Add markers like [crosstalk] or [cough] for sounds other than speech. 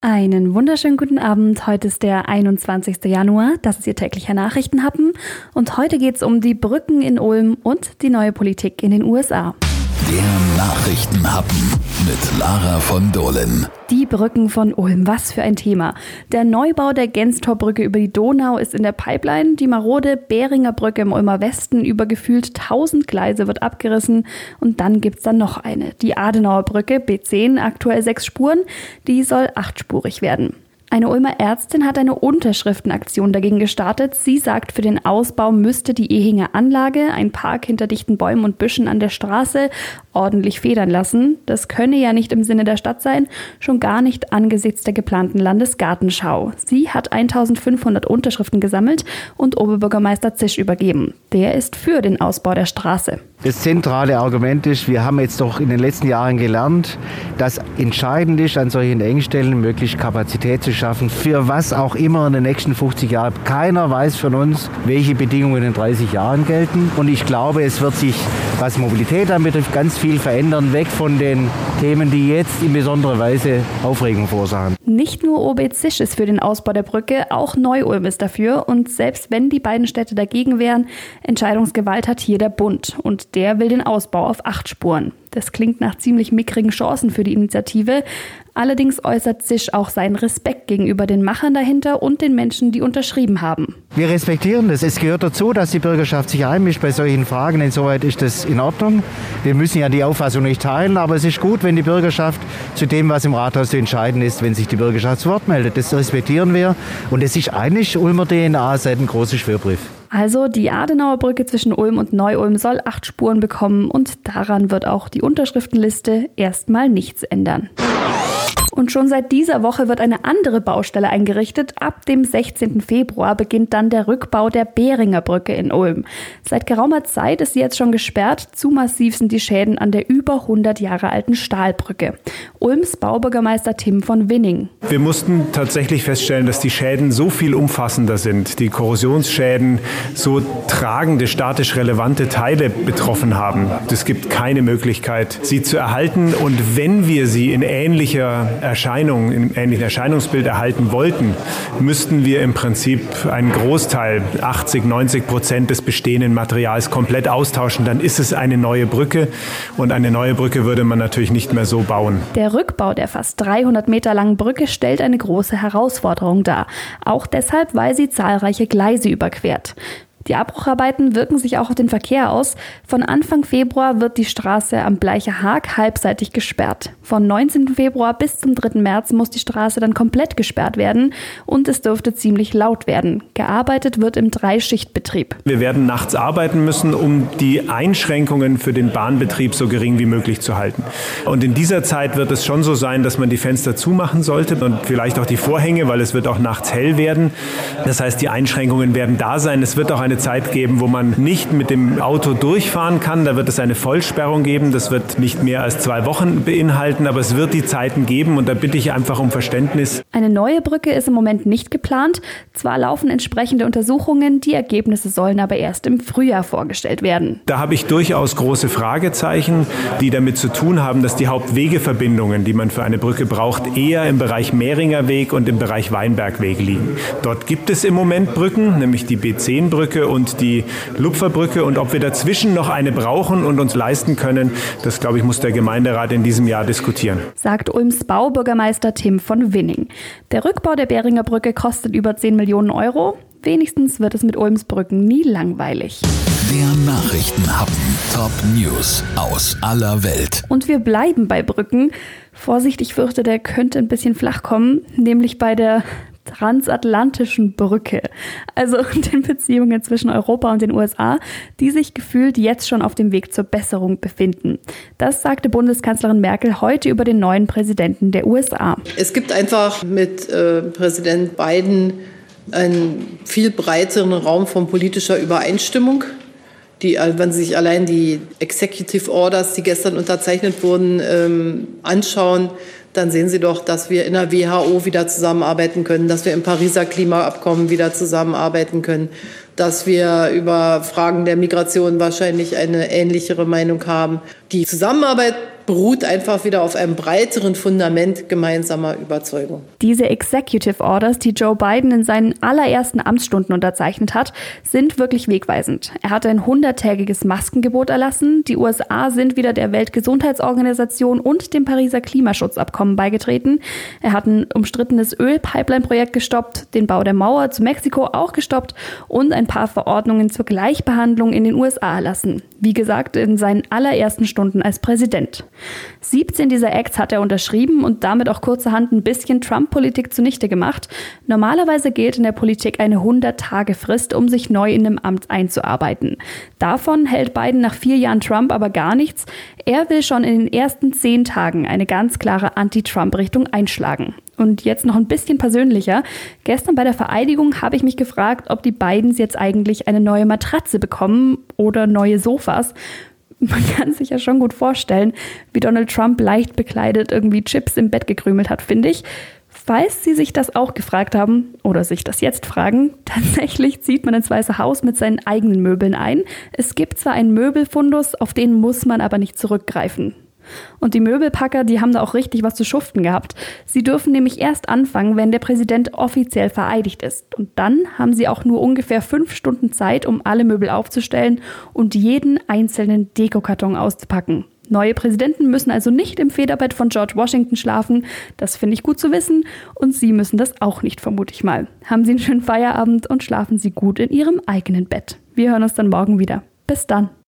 Einen wunderschönen guten Abend. Heute ist der 21. Januar. Das ist Ihr täglicher Nachrichtenhappen. Und heute geht es um die Brücken in Ulm und die neue Politik in den USA. Der Nachrichtenhappen mit Lara von Dohlen. Die Brücken von Ulm, was für ein Thema. Der Neubau der Genstorbrücke über die Donau ist in der Pipeline. Die marode Beringer Brücke im Ulmer Westen über gefühlt 1000 Gleise wird abgerissen. Und dann gibt es dann noch eine. Die Adenauer Brücke, B10, aktuell sechs Spuren. Die soll achtspurig werden. Eine Ulmer Ärztin hat eine Unterschriftenaktion dagegen gestartet. Sie sagt, für den Ausbau müsste die Ehinger Anlage, ein Park hinter dichten Bäumen und Büschen an der Straße, ordentlich federn lassen. Das könne ja nicht im Sinne der Stadt sein, schon gar nicht angesichts der geplanten Landesgartenschau. Sie hat 1500 Unterschriften gesammelt und Oberbürgermeister Zisch übergeben. Der ist für den Ausbau der Straße. Das zentrale Argument ist, wir haben jetzt doch in den letzten Jahren gelernt, dass entscheidend ist, an solchen Engstellen möglichst Kapazität zu schaffen, für was auch immer in den nächsten 50 Jahren. Keiner weiß von uns, welche Bedingungen in 30 Jahren gelten. Und ich glaube, es wird sich, was Mobilität anbetrifft, ganz viel verändern, weg von den Themen, die jetzt in besonderer Weise Aufregung verursachen. Nicht nur OB Zisch ist für den Ausbau der Brücke, auch Neu-Ulm ist dafür. Und selbst wenn die beiden Städte dagegen wären, Entscheidungsgewalt hat hier der Bund. Und der will den Ausbau auf acht Spuren. Das klingt nach ziemlich mickrigen Chancen für die Initiative. Allerdings äußert Zisch auch seinen Respekt gegenüber den Machern dahinter und den Menschen, die unterschrieben haben. Wir respektieren das. Es gehört dazu, dass die Bürgerschaft sich einmischt bei solchen Fragen. Insoweit ist das in Ordnung. Wir müssen ja die Auffassung nicht teilen, aber es ist gut, wenn die Bürgerschaft zu dem, was im Rathaus zu entscheiden ist, wenn sich die Bürgerschaft zu Wort meldet. Das respektieren wir. Und es ist eigentlich Ulmer DNA seit ein großer Schwerbrief. Also die Adenauer Brücke zwischen Ulm und Neu-Ulm soll acht Spuren bekommen und daran wird auch die Unterschriftenliste erstmal nichts ändern. Und schon seit dieser Woche wird eine andere Baustelle eingerichtet. Ab dem 16. Februar beginnt dann der Rückbau der Beringer Brücke in Ulm. Seit geraumer Zeit ist sie jetzt schon gesperrt. Zu massiv sind die Schäden an der über 100 Jahre alten Stahlbrücke. Ulms Baubürgermeister Tim von Winning. Wir mussten tatsächlich feststellen, dass die Schäden so viel umfassender sind. Die Korrosionsschäden so tragende, statisch relevante Teile betroffen haben. Es gibt keine Möglichkeit, sie zu erhalten. Und wenn wir sie in ähnlicher Erscheinung, im ähnlichen Erscheinungsbild erhalten wollten, müssten wir im Prinzip einen Großteil, 80, 90 Prozent des bestehenden Materials komplett austauschen. Dann ist es eine neue Brücke und eine neue Brücke würde man natürlich nicht mehr so bauen. Der Rückbau der fast 300 Meter langen Brücke stellt eine große Herausforderung dar. Auch deshalb, weil sie zahlreiche Gleise überquert. Die Abbrucharbeiten wirken sich auch auf den Verkehr aus. Von Anfang Februar wird die Straße am Bleicher Haag halbseitig gesperrt. Von 19. Februar bis zum 3. März muss die Straße dann komplett gesperrt werden und es dürfte ziemlich laut werden. Gearbeitet wird im Dreischichtbetrieb. Wir werden nachts arbeiten müssen, um die Einschränkungen für den Bahnbetrieb so gering wie möglich zu halten. Und in dieser Zeit wird es schon so sein, dass man die Fenster zumachen sollte und vielleicht auch die Vorhänge, weil es wird auch nachts hell werden. Das heißt, die Einschränkungen werden da sein. Es wird auch eine Zeit geben, wo man nicht mit dem Auto durchfahren kann. Da wird es eine Vollsperrung geben. Das wird nicht mehr als zwei Wochen beinhalten, aber es wird die Zeiten geben und da bitte ich einfach um Verständnis. Eine neue Brücke ist im Moment nicht geplant. Zwar laufen entsprechende Untersuchungen, die Ergebnisse sollen aber erst im Frühjahr vorgestellt werden. Da habe ich durchaus große Fragezeichen, die damit zu tun haben, dass die Hauptwegeverbindungen, die man für eine Brücke braucht, eher im Bereich Mehringer Weg und im Bereich Weinbergweg liegen. Dort gibt es im Moment Brücken, nämlich die B10-Brücke und die Lupferbrücke. Und ob wir dazwischen noch eine brauchen und uns leisten können, das, glaube ich, muss der Gemeinderat in diesem Jahr diskutieren. Sagt Ulms Baubürgermeister Tim von Winning. Der Rückbau der Beringer Brücke kostet über 10 Millionen Euro. Wenigstens wird es mit Ulms Brücken nie langweilig. Der Nachrichtenhappen. Top News aus aller Welt. Und wir bleiben bei Brücken. Vorsicht, ich fürchte, der könnte ein bisschen flach kommen, nämlich bei der transatlantischen Brücke, also [laughs] den Beziehungen zwischen Europa und den USA, die sich gefühlt jetzt schon auf dem Weg zur Besserung befinden. Das sagte Bundeskanzlerin Merkel heute über den neuen Präsidenten der USA. Es gibt einfach mit äh, Präsident Biden einen viel breiteren Raum von politischer Übereinstimmung. Die, wenn Sie sich allein die Executive Orders, die gestern unterzeichnet wurden, ähm, anschauen, dann sehen Sie doch, dass wir in der WHO wieder zusammenarbeiten können, dass wir im Pariser Klimaabkommen wieder zusammenarbeiten können, dass wir über Fragen der Migration wahrscheinlich eine ähnlichere Meinung haben. Die Zusammenarbeit beruht einfach wieder auf einem breiteren Fundament gemeinsamer Überzeugung. Diese Executive Orders, die Joe Biden in seinen allerersten Amtsstunden unterzeichnet hat, sind wirklich wegweisend. Er hat ein hunderttägiges Maskengebot erlassen. Die USA sind wieder der Weltgesundheitsorganisation und dem Pariser Klimaschutzabkommen beigetreten. Er hat ein umstrittenes Ölpipeline-Projekt gestoppt, den Bau der Mauer zu Mexiko auch gestoppt und ein paar Verordnungen zur Gleichbehandlung in den USA erlassen. Wie gesagt, in seinen allerersten Stunden als Präsident. 17 dieser Acts hat er unterschrieben und damit auch kurzerhand ein bisschen Trump-Politik zunichte gemacht. Normalerweise gilt in der Politik eine 100-Tage-Frist, um sich neu in einem Amt einzuarbeiten. Davon hält Biden nach vier Jahren Trump aber gar nichts. Er will schon in den ersten zehn Tagen eine ganz klare Anti-Trump-Richtung einschlagen. Und jetzt noch ein bisschen persönlicher. Gestern bei der Vereidigung habe ich mich gefragt, ob die Bidens jetzt eigentlich eine neue Matratze bekommen oder neue Sofas. Man kann sich ja schon gut vorstellen, wie Donald Trump leicht bekleidet irgendwie Chips im Bett gekrümelt hat, finde ich. Falls Sie sich das auch gefragt haben oder sich das jetzt fragen, [laughs] tatsächlich zieht man ins Weiße Haus mit seinen eigenen Möbeln ein. Es gibt zwar einen Möbelfundus, auf den muss man aber nicht zurückgreifen. Und die Möbelpacker, die haben da auch richtig was zu schuften gehabt. Sie dürfen nämlich erst anfangen, wenn der Präsident offiziell vereidigt ist. Und dann haben sie auch nur ungefähr fünf Stunden Zeit, um alle Möbel aufzustellen und jeden einzelnen Dekokarton auszupacken. Neue Präsidenten müssen also nicht im Federbett von George Washington schlafen. Das finde ich gut zu wissen. Und Sie müssen das auch nicht, vermute ich mal. Haben Sie einen schönen Feierabend und schlafen Sie gut in Ihrem eigenen Bett. Wir hören uns dann morgen wieder. Bis dann.